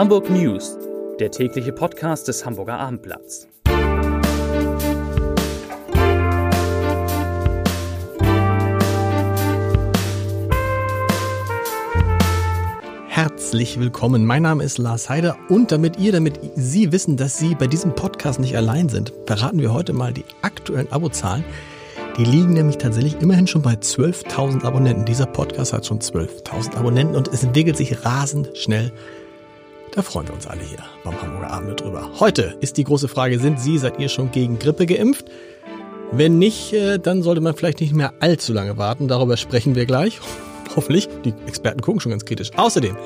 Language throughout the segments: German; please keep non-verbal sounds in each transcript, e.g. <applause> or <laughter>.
Hamburg News, der tägliche Podcast des Hamburger Abendblatts. Herzlich willkommen. Mein Name ist Lars Heider und damit ihr, damit Sie wissen, dass Sie bei diesem Podcast nicht allein sind, verraten wir heute mal die aktuellen Abozahlen. Die liegen nämlich tatsächlich immerhin schon bei 12.000 Abonnenten. Dieser Podcast hat schon 12.000 Abonnenten und es entwickelt sich rasend schnell. Da freuen wir uns alle hier beim Hamburger Abend drüber. Heute ist die große Frage, sind Sie, seid ihr schon gegen Grippe geimpft? Wenn nicht, äh, dann sollte man vielleicht nicht mehr allzu lange warten. Darüber sprechen wir gleich. <laughs> Hoffentlich. Die Experten gucken schon ganz kritisch. Außerdem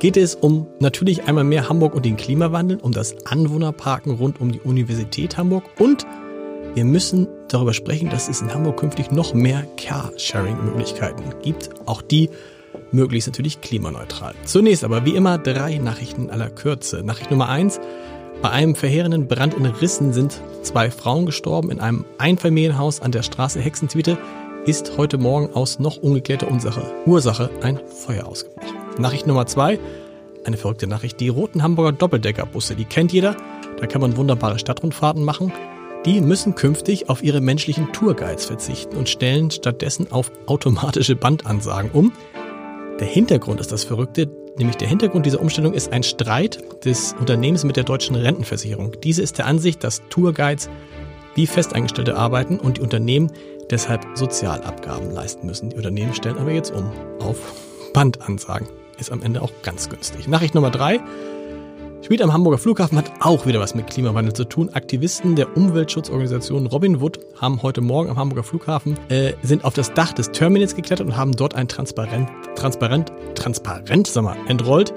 geht es um natürlich einmal mehr Hamburg und den Klimawandel, um das Anwohnerparken rund um die Universität Hamburg und wir müssen darüber sprechen, dass es in Hamburg künftig noch mehr Carsharing-Möglichkeiten gibt. Auch die möglichst natürlich klimaneutral. Zunächst aber wie immer drei Nachrichten aller Kürze. Nachricht Nummer eins. Bei einem verheerenden Brand in Rissen sind zwei Frauen gestorben. In einem Einfamilienhaus an der Straße Hexentwiete ist heute Morgen aus noch ungeklärter Ursache, Ursache ein Feuer ausgebrochen. Nachricht Nummer zwei. Eine verrückte Nachricht. Die roten Hamburger Doppeldeckerbusse, die kennt jeder. Da kann man wunderbare Stadtrundfahrten machen. Die müssen künftig auf ihre menschlichen Tourguides verzichten und stellen stattdessen auf automatische Bandansagen um. Der Hintergrund ist das Verrückte, nämlich der Hintergrund dieser Umstellung ist ein Streit des Unternehmens mit der deutschen Rentenversicherung. Diese ist der Ansicht, dass Tourguides wie Festeingestellte arbeiten und die Unternehmen deshalb Sozialabgaben leisten müssen. Die Unternehmen stellen aber jetzt um auf Bandansagen. Ist am Ende auch ganz günstig. Nachricht Nummer drei. Spielt am Hamburger Flughafen hat auch wieder was mit Klimawandel zu tun. Aktivisten der Umweltschutzorganisation Robin Wood haben heute Morgen am Hamburger Flughafen äh, sind auf das Dach des Terminals geklettert und haben dort ein Transparent, Transparent, Transparent, sag mal, entrollt,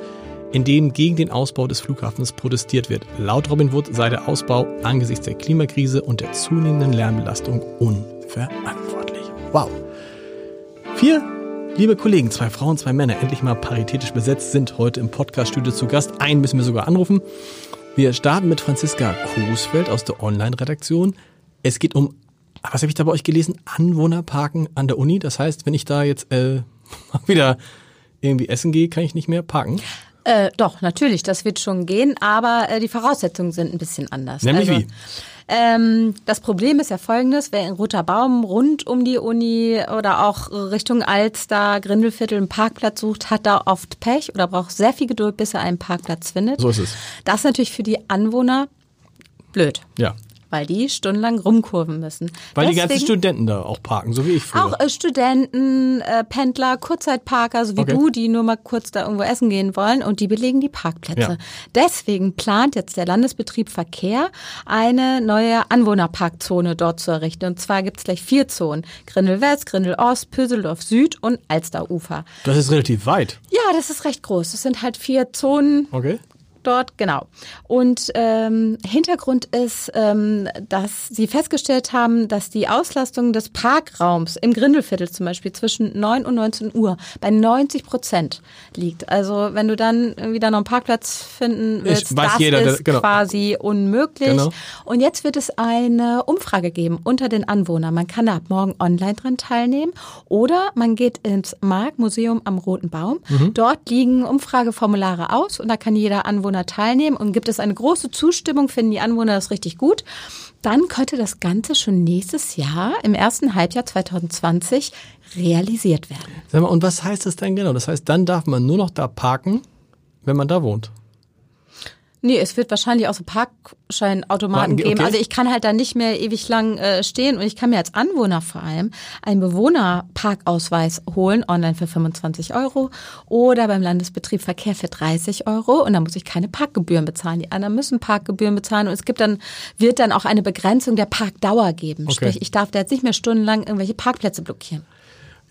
in dem gegen den Ausbau des Flughafens protestiert wird. Laut Robin Wood sei der Ausbau angesichts der Klimakrise und der zunehmenden Lärmbelastung unverantwortlich. Wow. Vier Liebe Kollegen, zwei Frauen, zwei Männer, endlich mal paritätisch besetzt, sind heute im Podcaststudio zu Gast. Einen müssen wir sogar anrufen. Wir starten mit Franziska Coesfeld aus der Online-Redaktion. Es geht um, was habe ich da bei euch gelesen? Anwohnerparken an der Uni. Das heißt, wenn ich da jetzt äh, <laughs> wieder irgendwie essen gehe, kann ich nicht mehr parken. Äh, doch, natürlich, das wird schon gehen, aber äh, die Voraussetzungen sind ein bisschen anders. Nämlich also, wie? Ähm, das Problem ist ja folgendes, wer in Roter Baum rund um die Uni oder auch Richtung Alster, Grindelviertel einen Parkplatz sucht, hat da oft Pech oder braucht sehr viel Geduld, bis er einen Parkplatz findet. So ist es. Das ist natürlich für die Anwohner blöd. Ja. Weil die stundenlang rumkurven müssen. Weil die ganzen Deswegen- Studenten da auch parken, so wie ich früher. auch äh, Studenten, äh, Pendler, Kurzzeitparker, so wie Okay. du, die nur mal kurz da irgendwo essen gehen wollen und die belegen die Parkplätze. Ja. Deswegen plant jetzt der Landesbetrieb Verkehr eine neue Anwohnerparkzone dort zu errichten. Und zwar gibt's gleich vier Zonen. Grindel West, Grindel Ost, Pöseldorf Süd und Alsterufer. Das ist relativ weit. Ja, das ist recht groß. Das sind halt vier Zonen Okay. Dort, genau. Und ähm, Hintergrund ist, ähm, dass sie festgestellt haben, dass die Auslastung des Parkraums im Grindelviertel zum Beispiel zwischen 9 und 19 Uhr bei 90 Prozent liegt. Also wenn du dann wieder noch einen Parkplatz finden willst, das jeder, ist das- genau. quasi unmöglich. Genau. Und jetzt wird es eine Umfrage geben unter den Anwohnern. Man kann da ab morgen online dran teilnehmen oder man geht ins Mark Museum am Roten Baum. Mhm. Dort liegen Umfrageformulare aus und da kann jeder Anwohner teilnehmen und gibt es eine große Zustimmung, finden die Anwohner das richtig gut. Dann könnte das Ganze schon nächstes Jahr, im ersten Halbjahr 2020, realisiert werden. Sag mal, und was heißt das denn genau? Das heißt, dann darf man nur noch da parken, wenn man da wohnt. Nee, es wird wahrscheinlich auch so Parkscheinautomaten Okay. geben. Also ich kann halt da nicht mehr ewig lang äh, stehen und ich kann mir als Anwohner vor allem einen Bewohnerparkausweis holen, online für 25 Euro oder beim Landesbetrieb Verkehr für 30 Euro und dann muss ich keine Parkgebühren bezahlen. Die anderen müssen Parkgebühren bezahlen und es gibt dann, wird dann auch eine Begrenzung der Parkdauer geben. Okay. Sprich, ich darf da jetzt nicht mehr stundenlang irgendwelche Parkplätze blockieren.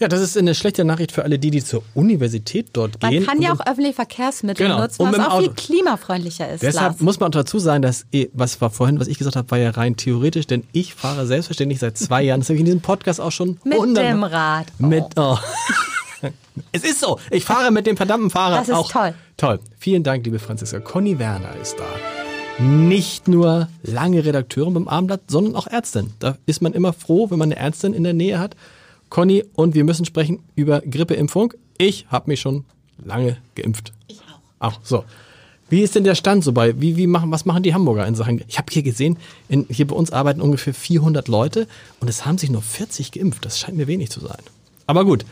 Ja, das ist eine schlechte Nachricht für alle die, die zur Universität dort Man gehen. kann ja auch öffentliche Verkehrsmittel Genau. nutzen, was auch viel Auto. klimafreundlicher ist. Deshalb Lars. muss man dazu sagen, dass, eh, was war vorhin, was ich gesagt habe, war ja rein theoretisch, denn ich fahre selbstverständlich seit zwei <laughs> Jahren, das habe ich in diesem Podcast auch schon Mit dem Rad. Oh. Mit, oh. <laughs> es ist so, ich fahre mit dem verdammten Fahrrad Das ist auch. toll. Toll. Vielen Dank, liebe Franziska. Conny Werner ist da. Nicht nur lange Redakteurin beim Abendblatt, sondern auch Ärztin. Da ist man immer froh, wenn man eine Ärztin in der Nähe hat. Conny, und wir müssen sprechen über Grippeimpfung. Ich habe mich schon lange geimpft. Ich auch. Auch so. Wie ist denn der Stand so bei, wie, wie machen, was machen die Hamburger in Sachen? Ich habe hier gesehen, in, hier bei uns arbeiten ungefähr 400 Leute und es haben sich nur 40 geimpft. Das scheint mir wenig zu sein. Aber gut,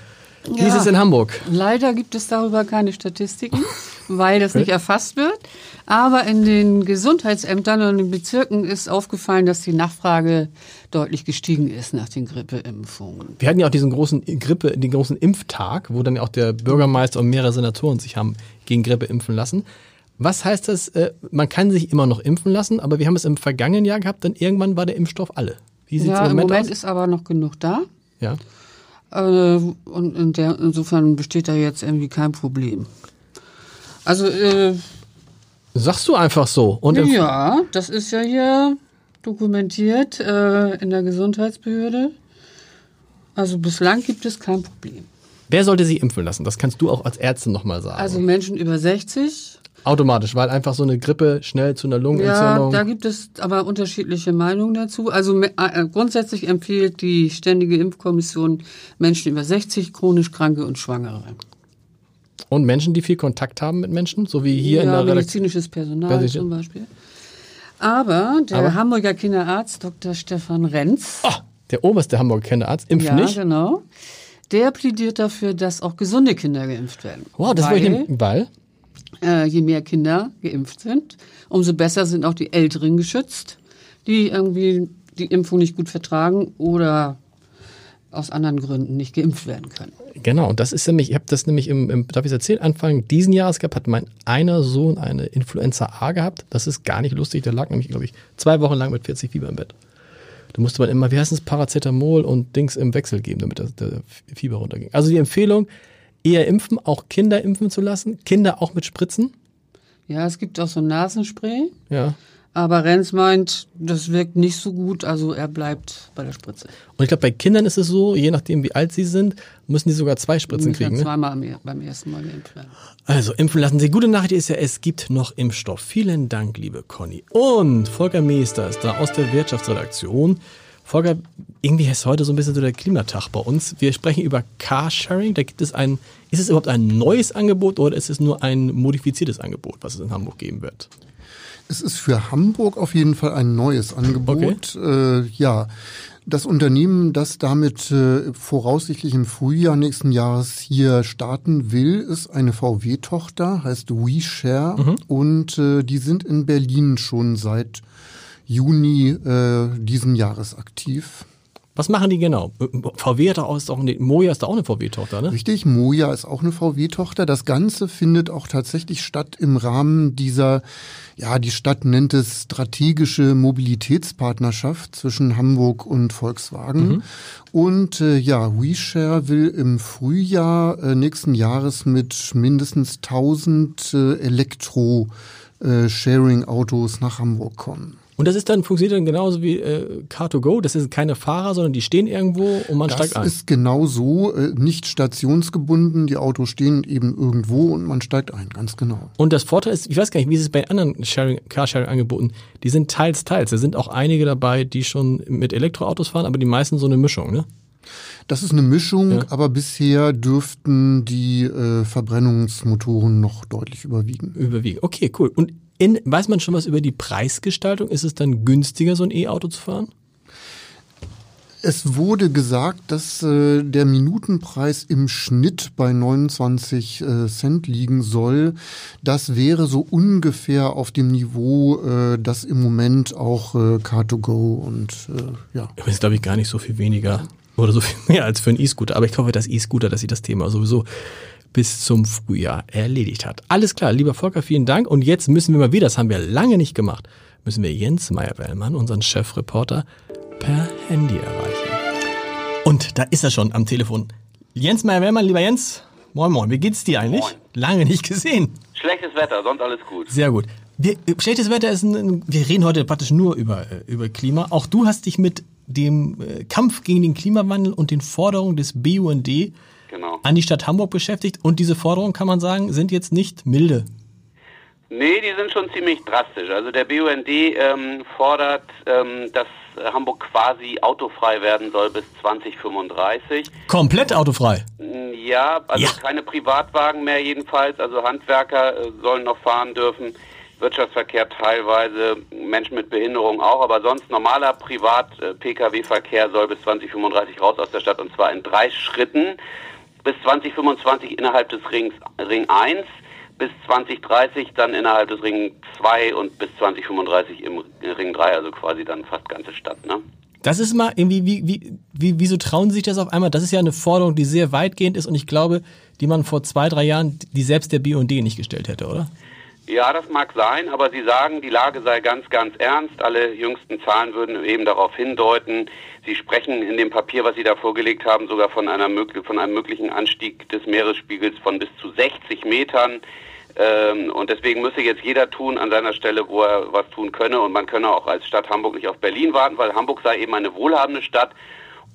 wie ist es in Hamburg? Leider gibt es darüber keine Statistiken, <laughs> weil das nicht erfasst wird. Aber in den Gesundheitsämtern und den Bezirken ist aufgefallen, dass die Nachfrage deutlich gestiegen ist nach den Grippeimpfungen. Wir hatten ja auch diesen großen Grippe, den großen Impftag, wo dann auch der Bürgermeister und mehrere Senatoren sich haben gegen Grippe impfen lassen. Was heißt das? Äh, man kann sich immer noch impfen lassen, aber wir haben es im vergangenen Jahr gehabt, dann irgendwann war der Impfstoff alle. Wie sieht es Ja, im im Moment, Moment aus? ist aber noch genug da. ja. Äh, und in der, insofern besteht da jetzt irgendwie kein Problem. Also, äh, Sagst du einfach so. Und ja, das ist ja hier dokumentiert äh, in der Gesundheitsbehörde. Also bislang gibt es kein Problem. wer sollte sich impfen lassen? Das kannst du auch als Ärztin nochmal sagen. Also Menschen über 60. Automatisch, weil einfach so eine Grippe schnell zu einer Ja, Lungenentzündung. da gibt es aber unterschiedliche Meinungen dazu. Also me- äh, grundsätzlich empfiehlt die Ständige Impfkommission Menschen über 60, chronisch Kranke und Schwangere. und Menschen, die viel Kontakt haben mit Menschen, so wie hier in ja, der Redaktion. medizinisches Personal Medizinische- zum Beispiel. Aber der Aber- Hamburger Kinderarzt Dr. Stefan Renz, Oh, der oberste Hamburger Kinderarzt impft ja, nicht. genau, der plädiert dafür, dass auch gesunde Kinder geimpft werden. Wow, das wollte ich weil äh, je mehr Kinder geimpft sind, umso besser sind auch die Älteren geschützt, die irgendwie die Impfung nicht gut vertragen oder aus anderen Gründen nicht geimpft werden können. Genau, und das ist nämlich, ich habe das nämlich im, im darf ich erzählen, Anfang diesen Jahres gehabt, hat mein einer Sohn eine Influenza A gehabt. Das ist gar nicht lustig, der lag nämlich, glaube ich, zwei Wochen lang mit 40 Fieber im Bett. Da musste man immer, wie heißt es, Paracetamol und Dings im Wechsel geben, damit das, der Fieber runterging. Also die Empfehlung, eher impfen, auch Kinder impfen zu lassen, Kinder auch mit Spritzen. Ja, es gibt auch so ein Nasenspray, Ja. aber Renz meint, das wirkt nicht so gut, also er bleibt bei der Spritze. Und ich glaube, bei Kindern ist es so, je nachdem wie alt sie sind, müssen die sogar zwei Spritzen kriegen. Ne? zweimal am- beim ersten Mal geimpft werden. Also impfen lassen. Die gute Nachricht ist ja, es gibt noch Impfstoff. Vielen Dank, liebe Conny. Und Volker Meester ist da aus der Wirtschaftsredaktion. Volker, irgendwie ist heute so ein bisschen so der Klimatag bei uns. Wir sprechen über Carsharing. Da gibt es ein, ist es überhaupt ein neues Angebot oder ist es nur ein modifiziertes Angebot, was es in Hamburg geben wird? Es ist für Hamburg auf jeden Fall ein neues Angebot. Äh, ja, das Unternehmen, das damit äh, voraussichtlich im Frühjahr nächsten Jahres hier starten will, ist eine VW-Tochter, heißt WeShare und äh, die sind in Berlin schon seit Juni äh, diesen Jahres aktiv. Was machen die genau? VW hat auch, ist auch eine, Moja ist da auch eine VW-Tochter, ne? Richtig, Moja ist auch eine VW-Tochter. Das Ganze findet auch tatsächlich statt im Rahmen dieser, ja, die Stadt nennt es strategische Mobilitätspartnerschaft zwischen Hamburg und Volkswagen. Und äh, ja, WeShare will im Frühjahr äh, nächsten Jahres mit mindestens 1000 äh, Elektro-Sharing-Autos nach Hamburg kommen. Und das ist dann, funktioniert dann genauso wie äh, Car2Go. Das sind keine Fahrer, sondern die stehen irgendwo und man Das steigt ein. ist genau so, äh, nicht stationsgebunden. Die Autos stehen eben irgendwo und man steigt ein, ganz genau. Und das Vorteil ist, ich weiß gar nicht, wie ist es bei anderen Sharing, Carsharing-Angeboten? Die sind teils, teils. Da sind auch einige dabei, die schon mit Elektroautos fahren, aber die meisten so eine Mischung, ne? Das ist eine Mischung, Ja. aber bisher dürften die äh, Verbrennungsmotoren noch deutlich überwiegen. Überwiegen. Okay, cool. Und in, weiß man schon was über die Preisgestaltung? Ist es dann günstiger, so ein E-Auto zu fahren? Es wurde gesagt, dass äh, der Minutenpreis im Schnitt bei 29 äh, Cent liegen soll. Das wäre so ungefähr auf dem Niveau, äh, das im Moment auch äh, Car2Go und äh, ja. Aber das ist, glaube ich, gar nicht so viel weniger oder so viel mehr als für einen E-Scooter. Aber ich hoffe, dass E-Scooter, dass sich das Thema sowieso bis zum Frühjahr erledigt hat. Alles klar, lieber Volker, vielen Dank. Und jetzt müssen wir mal wieder, das haben wir lange nicht gemacht, müssen wir Jens Meyer-Wellmann, unseren Chefreporter, per Handy erreichen. Und da ist er schon am Telefon. Jens Meyer-Wellmann, lieber Jens, moin moin, wie geht's dir eigentlich? Moin. Lange nicht gesehen. Schlechtes Wetter, sonst alles gut. Sehr gut. Wir, schlechtes Wetter ist ein, wir reden heute praktisch nur über, äh, über Klima. Auch du hast dich mit dem äh, Kampf gegen den Klimawandel und den Forderungen des BUND Genau. an die Stadt Hamburg beschäftigt. Und diese Forderungen, kann man sagen, sind jetzt nicht milde. Nee, die sind schon ziemlich drastisch. Also der BUND ähm, fordert, ähm, dass Hamburg quasi autofrei werden soll bis 2035. Komplett autofrei. Ja, also Ja. keine Privatwagen mehr jedenfalls. Also Handwerker äh, sollen noch fahren dürfen. Wirtschaftsverkehr teilweise, Menschen mit Behinderung auch, aber sonst normaler Privat-Pkw-Verkehr soll bis 2035 raus aus der Stadt und zwar in drei Schritten. Bis 2025 innerhalb des Rings, Ring 1, bis 2030 dann innerhalb des Ring 2 und bis 2035 im Ring 3, also quasi dann fast ganze Stadt. Ne? Das ist mal irgendwie, wie, wie, wie, wieso trauen Sie sich das auf einmal? Das ist ja eine Forderung, die sehr weitgehend ist und ich glaube, die man vor zwei, drei Jahren, die selbst der BUND nicht gestellt hätte, oder? Ja, das mag sein, aber Sie sagen, die Lage sei ganz, ganz ernst. Alle jüngsten Zahlen würden eben darauf hindeuten. Sie sprechen in dem Papier, was Sie da vorgelegt haben, sogar von, einer, von einem möglichen Anstieg des Meeresspiegels von bis zu 60 Metern. Ähm, und deswegen müsse jetzt jeder tun an seiner Stelle, wo er was tun könne. Und man könne auch als Stadt Hamburg nicht auf Berlin warten, weil Hamburg sei eben eine wohlhabende Stadt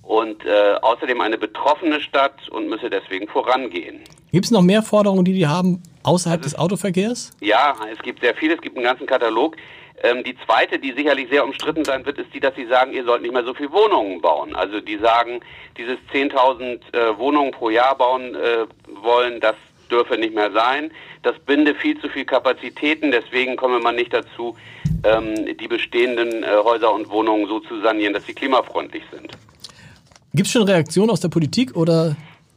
und äh, außerdem eine betroffene Stadt und müsse deswegen vorangehen. Gibt es noch mehr Forderungen, die die haben außerhalb also, des Autoverkehrs? Ja, es gibt sehr viele, es gibt einen ganzen Katalog. Ähm, die zweite, die sicherlich sehr umstritten sein wird, ist die, dass sie sagen, ihr sollt nicht mehr so viel Wohnungen bauen. Also die sagen, dieses 10.000 äh, Wohnungen pro Jahr bauen äh, wollen, das dürfe nicht mehr sein. Das binde viel zu viel Kapazitäten, deswegen komme man nicht dazu, ähm, die bestehenden äh, Häuser und Wohnungen so zu sanieren, dass sie klimafreundlich sind. Gibt es schon Reaktionen aus der Politik oder?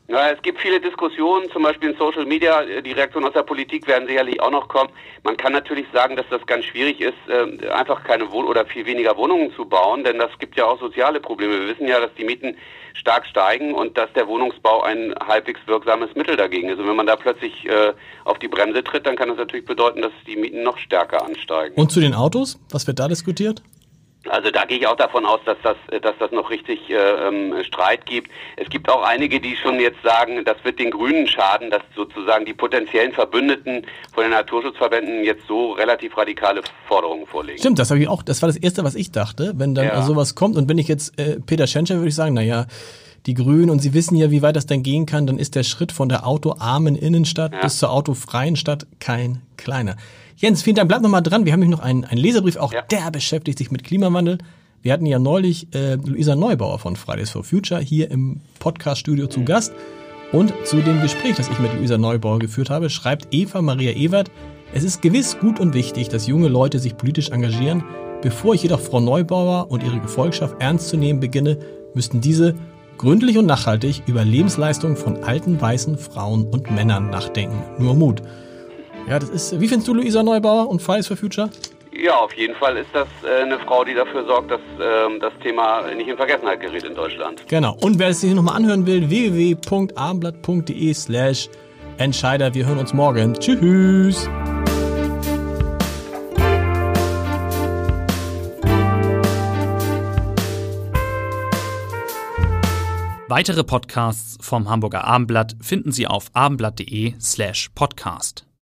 Ja, es gibt viele Diskussionen, zum Beispiel in Social Media. Die Reaktionen aus der Politik werden sicherlich auch noch kommen. Man kann natürlich sagen, dass das ganz schwierig ist, äh, einfach keine Wohn oder viel weniger Wohnungen zu bauen, denn das gibt ja auch soziale Probleme. Wir wissen ja, dass die Mieten stark steigen und dass der Wohnungsbau ein halbwegs wirksames Mittel dagegen ist. Und wenn man da plötzlich äh, auf die Bremse tritt, dann kann das natürlich bedeuten, dass die Mieten noch stärker ansteigen. Und zu den Autos? Was wird da diskutiert? Also da gehe ich auch davon aus, dass das, dass das noch richtig äh, ähm, Streit gibt. Es gibt auch einige, die schon jetzt sagen, das wird den Grünen schaden, dass sozusagen die potenziellen Verbündeten von den Naturschutzverbänden jetzt so relativ radikale Forderungen vorlegen. Stimmt, das habe ich auch. Das war das erste, was ich dachte, wenn dann ja. sowas kommt. Und wenn ich jetzt äh, Peter Schenscher würde ich sagen, na ja, die Grünen und Sie wissen ja, wie weit das dann gehen kann, dann ist der Schritt von der autoarmen Innenstadt ja. bis zur autofreien Stadt kein kleiner. Jens, vielen Dank. Bleib noch mal dran. Wir haben nämlich noch einen, einen Leserbrief, auch ja. der beschäftigt sich mit Klimawandel. Wir hatten ja neulich äh, Luisa Neubauer von Fridays for Future hier im Podcast-Studio zu Gast. Und zu dem Gespräch, das ich mit Luisa Neubauer geführt habe, schreibt Eva Maria Ewert, es ist gewiss gut und wichtig, dass junge Leute sich politisch engagieren. Bevor ich jedoch Frau Neubauer und ihre Gefolgschaft ernst zu nehmen beginne, müssten diese gründlich und nachhaltig über Lebensleistungen von alten weißen Frauen und Männern nachdenken. Nur Mut. Ja, das ist. Wie findest du Luisa Neubauer und Fridays for Future? Ja, auf jeden Fall ist das äh, eine Frau, die dafür sorgt, dass ähm, das Thema nicht in Vergessenheit gerät in Deutschland. Genau. Und wer es sich nochmal anhören will, www.abendblatt.de slash Entscheider. Wir hören uns morgen. Tschüss. Weitere Podcasts vom Hamburger Abendblatt finden Sie auf abendblatt.de slash podcast.